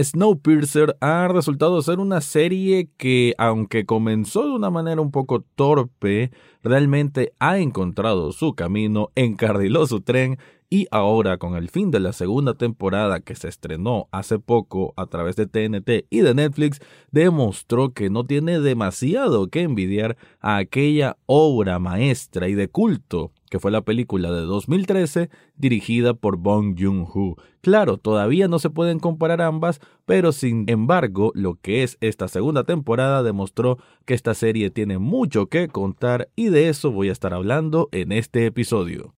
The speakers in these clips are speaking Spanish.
Snowpiercer ha resultado ser una serie que, aunque comenzó de una manera un poco torpe, realmente ha encontrado su camino, encardiló su tren y ahora con el fin de la segunda temporada que se estrenó hace poco a través de TNT y de Netflix, demostró que no tiene demasiado que envidiar a aquella obra maestra y de culto que fue la película de 2013 dirigida por Bong Joon-ho. Claro, todavía no se pueden comparar ambas, pero sin embargo, lo que es esta segunda temporada demostró que esta serie tiene mucho que contar y de eso voy a estar hablando en este episodio.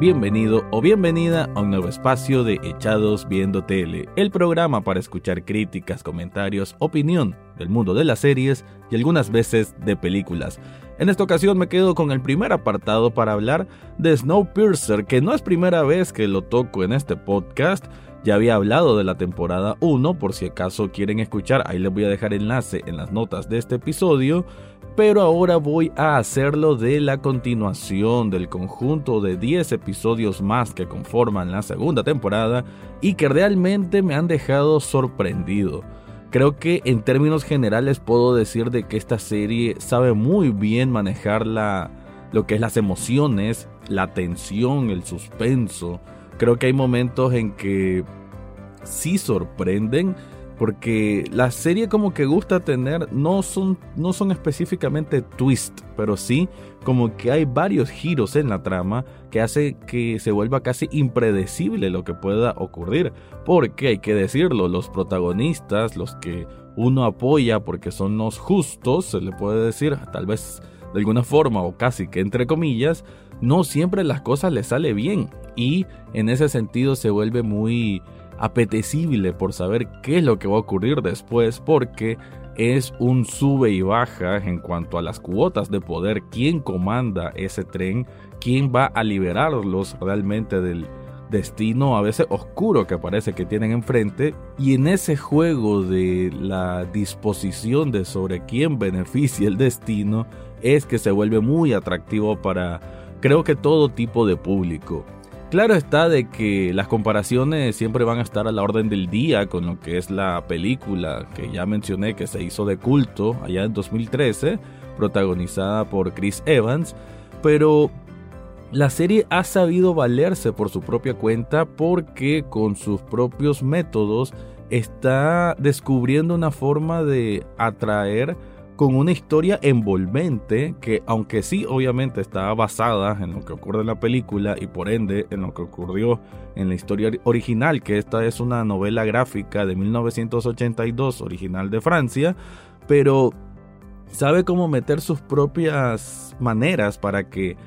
Bienvenido o bienvenida a un nuevo espacio de Echados Viendo Tele, el programa para escuchar críticas, comentarios, opinión del mundo de las series y algunas veces de películas. En esta ocasión me quedo con el primer apartado para hablar de Snowpiercer, que no es primera vez que lo toco en este podcast. Ya había hablado de la temporada 1, por si acaso quieren escuchar, ahí les voy a dejar enlace en las notas de este episodio pero ahora voy a hacerlo de la continuación del conjunto de 10 episodios más que conforman la segunda temporada y que realmente me han dejado sorprendido. Creo que en términos generales puedo decir de que esta serie sabe muy bien manejar lo que es las emociones, la tensión, el suspenso. Creo que hay momentos en que sí sorprenden, porque la serie como que gusta tener no son no son específicamente twist, pero sí como que hay varios giros en la trama que hace que se vuelva casi impredecible lo que pueda ocurrir, porque hay que decirlo, los protagonistas, los que uno apoya porque son los justos, se le puede decir, tal vez de alguna forma o casi que entre comillas, no siempre las cosas les sale bien y en ese sentido se vuelve muy apetecible por saber qué es lo que va a ocurrir después porque es un sube y baja en cuanto a las cuotas de poder, quién comanda ese tren, quién va a liberarlos realmente del destino a veces oscuro que parece que tienen enfrente y en ese juego de la disposición de sobre quién beneficia el destino es que se vuelve muy atractivo para creo que todo tipo de público. Claro está de que las comparaciones siempre van a estar a la orden del día con lo que es la película que ya mencioné que se hizo de culto allá en 2013, protagonizada por Chris Evans, pero la serie ha sabido valerse por su propia cuenta porque con sus propios métodos está descubriendo una forma de atraer con una historia envolvente que aunque sí obviamente está basada en lo que ocurre en la película y por ende en lo que ocurrió en la historia original, que esta es una novela gráfica de 1982 original de Francia, pero sabe cómo meter sus propias maneras para que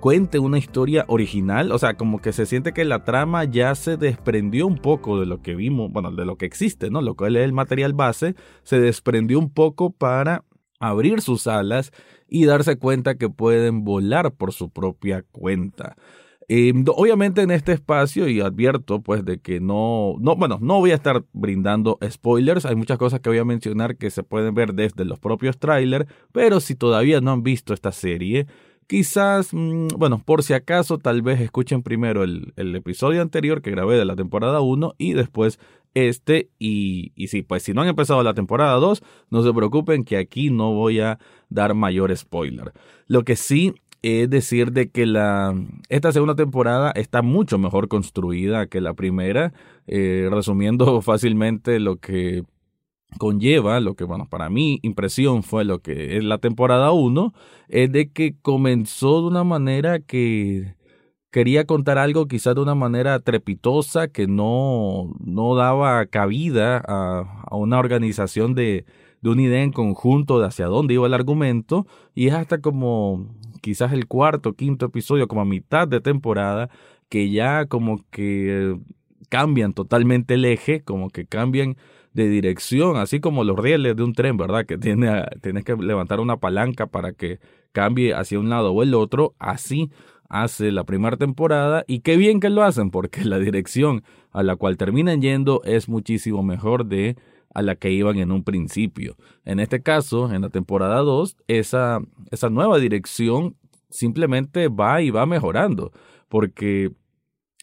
cuente una historia original, o sea, como que se siente que la trama ya se desprendió un poco de lo que vimos, bueno, de lo que existe, ¿no? Lo cual es el material base, se desprendió un poco para abrir sus alas y darse cuenta que pueden volar por su propia cuenta. Em, obviamente en este espacio y advierto pues de que no, no, bueno, no voy a estar brindando spoilers, hay muchas cosas que voy a mencionar que se pueden ver desde los propios trailers, pero si todavía no han visto esta serie, quizás, mm, bueno, por si acaso tal vez escuchen primero el, el episodio anterior que grabé de la temporada 1 y después este y, y pues si no han empezado la temporada 2, no se preocupen que aquí no voy a dar mayor spoiler. Lo que sí es decir de que la, esta segunda temporada está mucho mejor construida que la primera, eh, resumiendo fácilmente lo que conlleva, lo que, bueno, para mí impresión fue lo que es la temporada 1, es de que comenzó de una manera que quería contar algo quizás de una manera trepitosa que no, no daba cabida a, una organización de, de una idea en conjunto de hacia dónde iba el argumento y es hasta como quizás el cuarto, quinto episodio, como a mitad de temporada, que ya como que cambian totalmente el eje, como que cambian de dirección, así como los rieles de un tren, ¿verdad? Que tiene, tienes que levantar una palanca para que cambie hacia un lado o el otro, así hace la primera temporada y qué bien que lo hacen porque la dirección a la cual terminan yendo es muchísimo mejor de a la que iban en un principio. En este caso, en la temporada 2, esa, esa nueva dirección simplemente va y va mejorando porque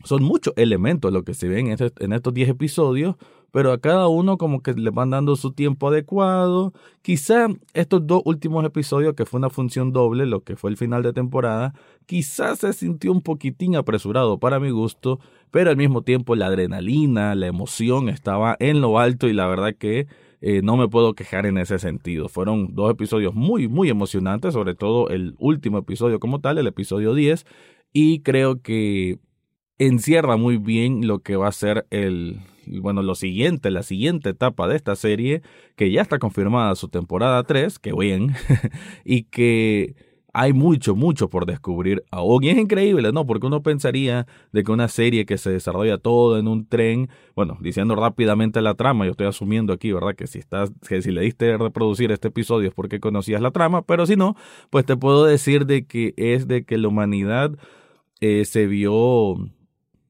son muchos elementos lo que se ven en, estos 10 episodios, pero a cada uno como que le van dando su tiempo adecuado. Quizá estos dos últimos episodios, que fue una función doble, lo que fue el final de temporada, quizás se sintió un poquitín apresurado para mi gusto, pero al mismo tiempo la adrenalina, la emoción estaba en lo alto y la verdad que eh, no me puedo quejar en ese sentido. Fueron dos episodios muy, muy emocionantes, sobre todo el último episodio como tal, el episodio 10, y creo que encierra muy bien lo que va a ser el, bueno, lo siguiente, la siguiente etapa de esta serie, que ya está confirmada su temporada 3, que bien, y que hay mucho, mucho por descubrir aún. Y es increíble, ¿no? Porque uno pensaría de que una serie que se desarrolla todo en un tren, bueno, diciendo rápidamente la trama, yo estoy asumiendo aquí, ¿verdad? Que si estás, que si le diste reproducir este episodio es porque conocías la trama, pero si no, pues te puedo decir de que es de que la humanidad eh, se vio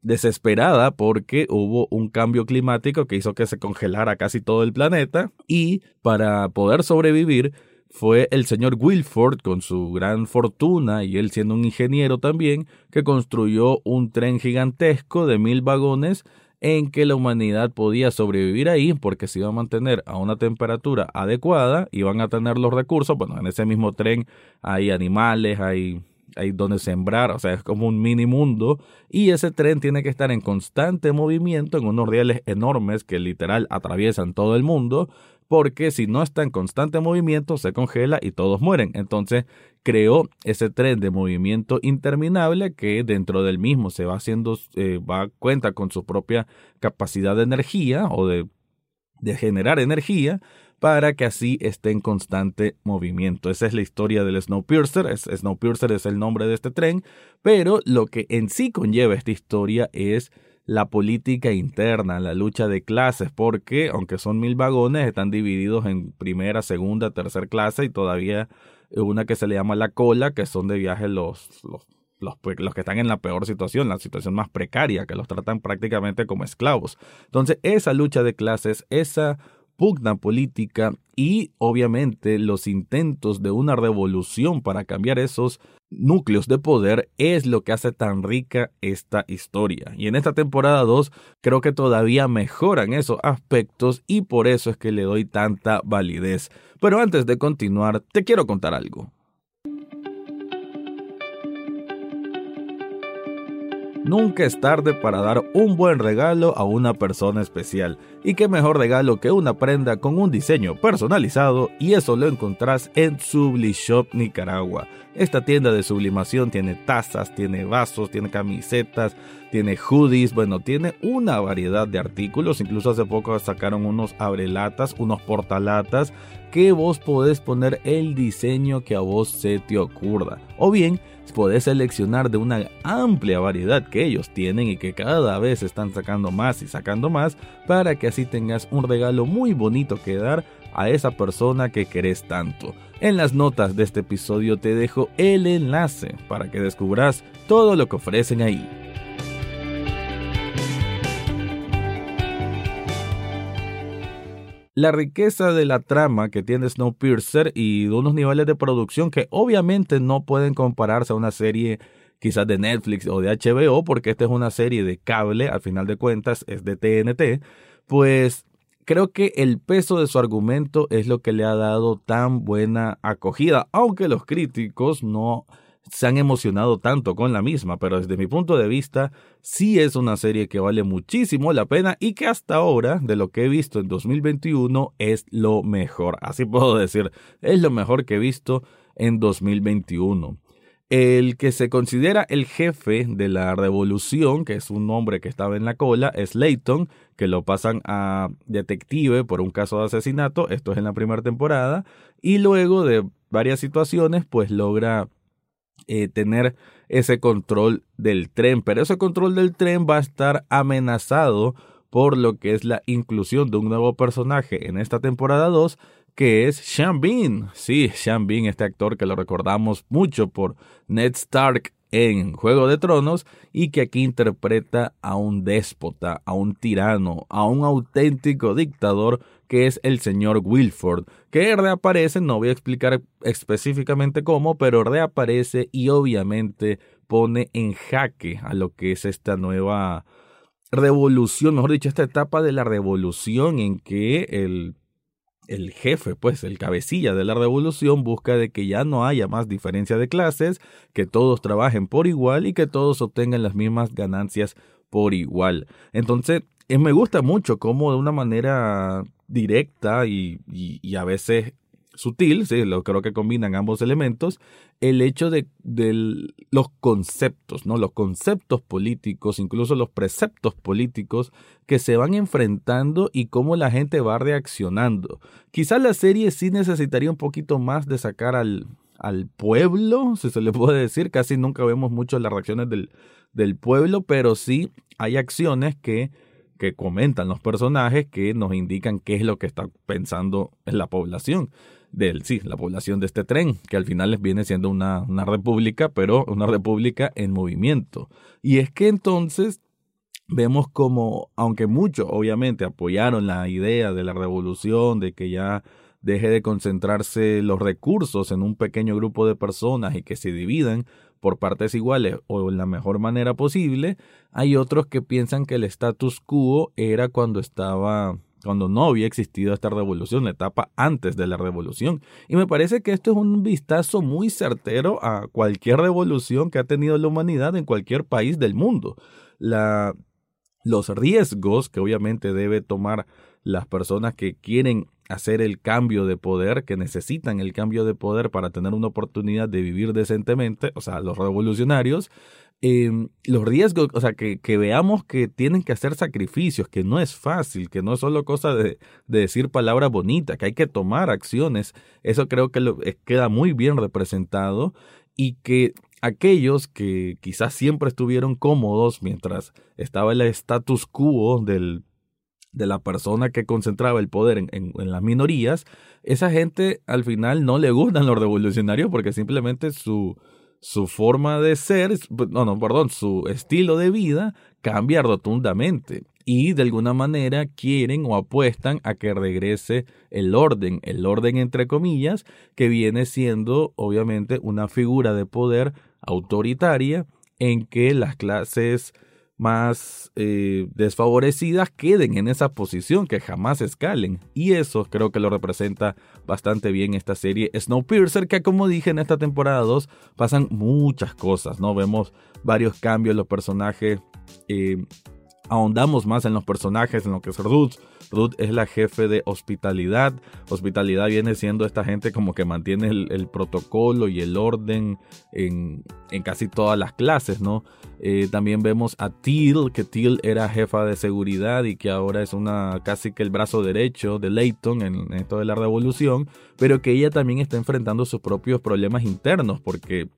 desesperada porque hubo un cambio climático que hizo que se congelara casi todo el planeta y para poder sobrevivir fue el señor Wilford con su gran fortuna y él siendo un ingeniero también que construyó un tren gigantesco de mil vagones en que la humanidad podía sobrevivir ahí porque se iba a mantener a una temperatura adecuada, iban a tener los recursos, bueno, en ese mismo tren hay animales, hay hay donde sembrar, o sea, es como un mini mundo y ese tren tiene que estar en constante movimiento en unos rieles enormes que literal atraviesan todo el mundo, porque si no está en constante movimiento se congela y todos mueren. Entonces creó ese tren de movimiento interminable que dentro del mismo se va haciendo, eh, va cuenta con su propia capacidad de energía o de, de generar energía para que así esté en constante movimiento. Esa es la historia del Snowpiercer. Snowpiercer es el nombre de este tren, pero lo que en sí conlleva esta historia es la política interna, la lucha de clases, porque aunque son mil vagones, están divididos en primera, segunda, tercera clase y todavía una que se le llama la cola, que son de viaje los, los los, los, que están en la peor situación, la situación más precaria, que los tratan prácticamente como esclavos. Entonces, esa lucha de clases, esa pugna política y obviamente los intentos de una revolución para cambiar esos núcleos de poder es lo que hace tan rica esta historia. Y en esta temporada 2 creo que todavía mejoran esos aspectos y por eso es que le doy tanta validez. Pero antes de continuar, te quiero contar algo. Nunca es tarde para dar un buen regalo a una persona especial. Y qué mejor regalo que una prenda con un diseño personalizado y eso lo encontrás en Sublishop Nicaragua. Esta tienda de sublimación tiene tazas, tiene vasos, tiene camisetas, tiene hoodies, bueno, tiene una variedad de artículos. Incluso hace poco sacaron unos abrelatas, unos portalatas que vos podés poner el diseño que a vos se te ocurra. O bien, podés seleccionar de una amplia variedad que ellos tienen y que cada vez están sacando más y sacando más para que así tengas un regalo muy bonito que dar a esa persona que querés tanto. En las notas de este episodio te dejo el enlace para que descubras todo lo que ofrecen ahí. la riqueza de la trama que tiene Snowpiercer y de unos niveles de producción que obviamente no pueden compararse a una serie quizás de Netflix o de HBO, porque esta es una serie de cable, al final de cuentas es de TNT, pues creo que el peso de su argumento es lo que le ha dado tan buena acogida, aunque los críticos no se han emocionado tanto con la misma, pero desde mi punto de vista sí es una serie que vale muchísimo la pena y que hasta ahora, de lo que he visto en 2021, es lo mejor. Así puedo decir, es lo mejor que he visto en 2021. El que se considera el jefe de la revolución, que es un hombre que estaba en la cola, es Layton, que lo pasan a detective por un caso de asesinato, esto es en la primera temporada, y luego de varias situaciones, pues logra eh, tener ese control del tren, pero ese control del tren va a estar amenazado por lo que es la inclusión de un nuevo personaje en esta temporada 2, que es Sean Bean. Sí, Sean Bean, este actor que lo recordamos mucho por Ned Stark en Juego de Tronos y que aquí interpreta a un déspota, a un tirano, a un auténtico dictador que es el señor Wilford, que reaparece, no voy a explicar específicamente cómo, pero reaparece y obviamente pone en jaque a lo que es esta nueva revolución, mejor dicho, esta etapa de la revolución en que el el jefe, pues el cabecilla de la revolución busca de que ya no haya más diferencia de clases, que todos trabajen por igual y que todos obtengan las mismas ganancias por igual. Entonces, eh, me gusta mucho cómo de una manera directa y, y a veces sutil, sí, lo creo que combinan ambos elementos, el hecho de, los conceptos, ¿no? Los conceptos políticos, incluso los preceptos políticos que se van enfrentando y cómo la gente va reaccionando. Quizás la serie sí necesitaría un poquito más de sacar al, al pueblo, si se le puede decir, casi nunca vemos mucho las reacciones del, del pueblo, pero sí hay acciones que que comentan los personajes que nos indican qué es lo que está pensando en la población del, sí, la población de este tren, que al final les viene siendo una, una república, pero una república en movimiento. Y es que entonces vemos como, aunque muchos obviamente apoyaron la idea de la revolución, de que ya deje de concentrarse los recursos en un pequeño grupo de personas y que se dividan por partes iguales o en la mejor manera posible, hay otros que piensan que el status quo era cuando estaba cuando no había existido esta revolución, la etapa antes de la revolución. Y me parece que esto es un vistazo muy certero a cualquier revolución que ha tenido la humanidad en cualquier país del mundo. La, los riesgos que obviamente debe tomar las personas que quieren hacer el cambio de poder, que necesitan el cambio de poder para tener una oportunidad de vivir decentemente, o sea, los revolucionarios, Em, los riesgos, o sea, que, veamos que tienen que hacer sacrificios, que no es fácil, que no es solo cosa de, de decir palabras bonitas, que hay que tomar acciones. Eso creo que eh, queda muy bien representado y que aquellos que quizás siempre estuvieron cómodos mientras estaba el status quo del, de la persona que concentraba el poder en, en, las minorías, esa gente al final no le gustan los revolucionarios porque simplemente su, su forma de ser, no, no, perdón, su estilo de vida cambia rotundamente y de alguna manera quieren o apuestan a que regrese el orden, el orden entre comillas, que viene siendo obviamente una figura de poder autoritaria en que las clases más eh, desfavorecidas queden en esa posición, que jamás escalen. Y eso creo que lo representa bastante bien esta serie Snowpiercer, que como dije en esta temporada 2 pasan muchas cosas, ¿no? Vemos varios cambios, los personajes eh, ahondamos más en los personajes, en lo que es Ruth. Ruth es la jefe de hospitalidad. Hospitalidad viene siendo esta gente como que mantiene el, protocolo y el orden en, casi todas las clases, ¿no? Eh, también vemos a Teal, que Teal era jefa de seguridad y que ahora es una casi que el brazo derecho de Leighton en, en esto de la revolución, pero que ella también está enfrentando sus propios problemas internos porque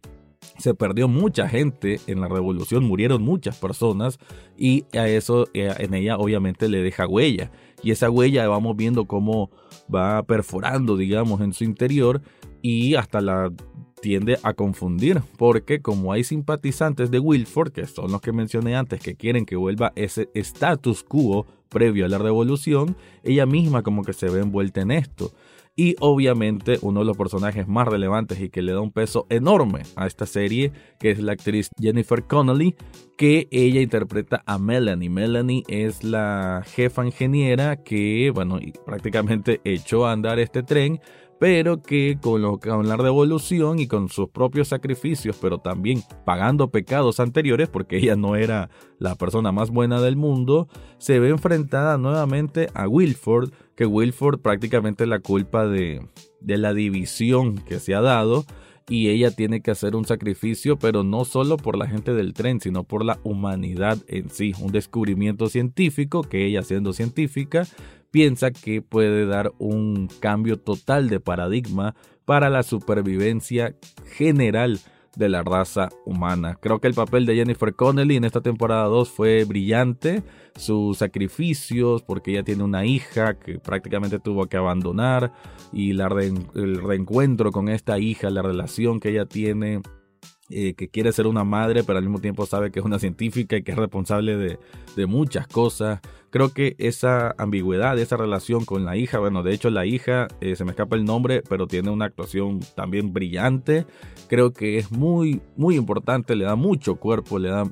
se perdió mucha gente en la revolución, murieron muchas personas y a eso eh, en ella obviamente le deja huella. Y esa huella vamos viendo cómo va perforando, digamos, en su interior y hasta la tiende a confundir, porque como hay simpatizantes de Wilford, que son los que mencioné antes, que quieren que vuelva ese status quo previo a la revolución, ella misma como que se ve envuelta en esto. Y obviamente uno de los personajes más relevantes y que le da un peso enorme a esta serie, que es la actriz Jennifer Connelly, que ella interpreta a Melanie. Melanie es la jefa ingeniera que, bueno, prácticamente echó a andar este tren pero que con, lo, con la revolución y con sus propios sacrificios, pero también pagando pecados anteriores, porque ella no era la persona más buena del mundo, se ve enfrentada nuevamente a Wilford, que Wilford prácticamente la culpa de, de la división que se ha dado, y ella tiene que hacer un sacrificio, pero no solo por la gente del tren, sino por la humanidad en sí, un descubrimiento científico que ella siendo científica piensa que puede dar un cambio total de paradigma para la supervivencia general de la raza humana. Creo que el papel de Jennifer Connelly en esta temporada 2 fue brillante. Sus sacrificios, porque ella tiene una hija que prácticamente tuvo que abandonar, y la el reencuentro con esta hija, la relación que ella tiene eh, que quiere ser una madre, pero al mismo tiempo sabe que es una científica y que es responsable de, de, muchas cosas. Creo que esa ambigüedad, esa relación con la hija, bueno, de hecho la hija, eh, se me escapa el nombre, pero tiene una actuación también brillante. Creo que es muy, muy importante, le da mucho cuerpo, le da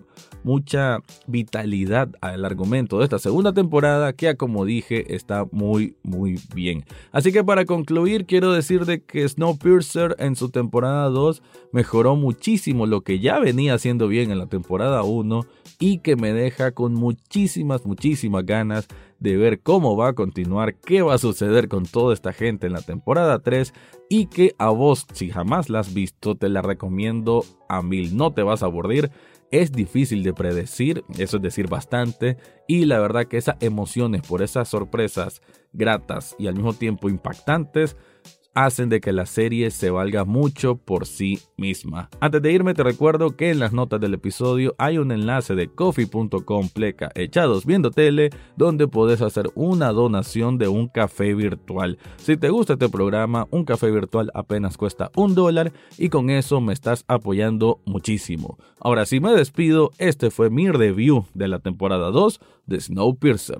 mucha vitalidad al argumento de esta segunda temporada que, como dije, está muy, muy bien. Así que para concluir, quiero decir de que Snowpiercer en su temporada 2 mejoró muchísimo lo que ya venía haciendo bien en la temporada 1 y que me deja con muchísimas, muchísimas ganas de ver cómo va a continuar, qué va a suceder con toda esta gente en la temporada 3 y que a vos, si jamás la has visto, te la recomiendo a mil, no te vas a aburrir es difícil de predecir, eso es decir bastante, y la verdad que esas emociones por esas sorpresas gratas y al mismo tiempo impactantes hacen de que la serie se valga mucho por sí misma. Antes de irme te recuerdo que en las notas del episodio hay un enlace de coffee.com pleca echados viendo tele donde puedes hacer una donación de un café virtual. Si te gusta este programa, un café virtual apenas cuesta un dólar y con eso me estás apoyando muchísimo. Ahora sí me despido, este fue mi review de la temporada 2 de Snowpiercer.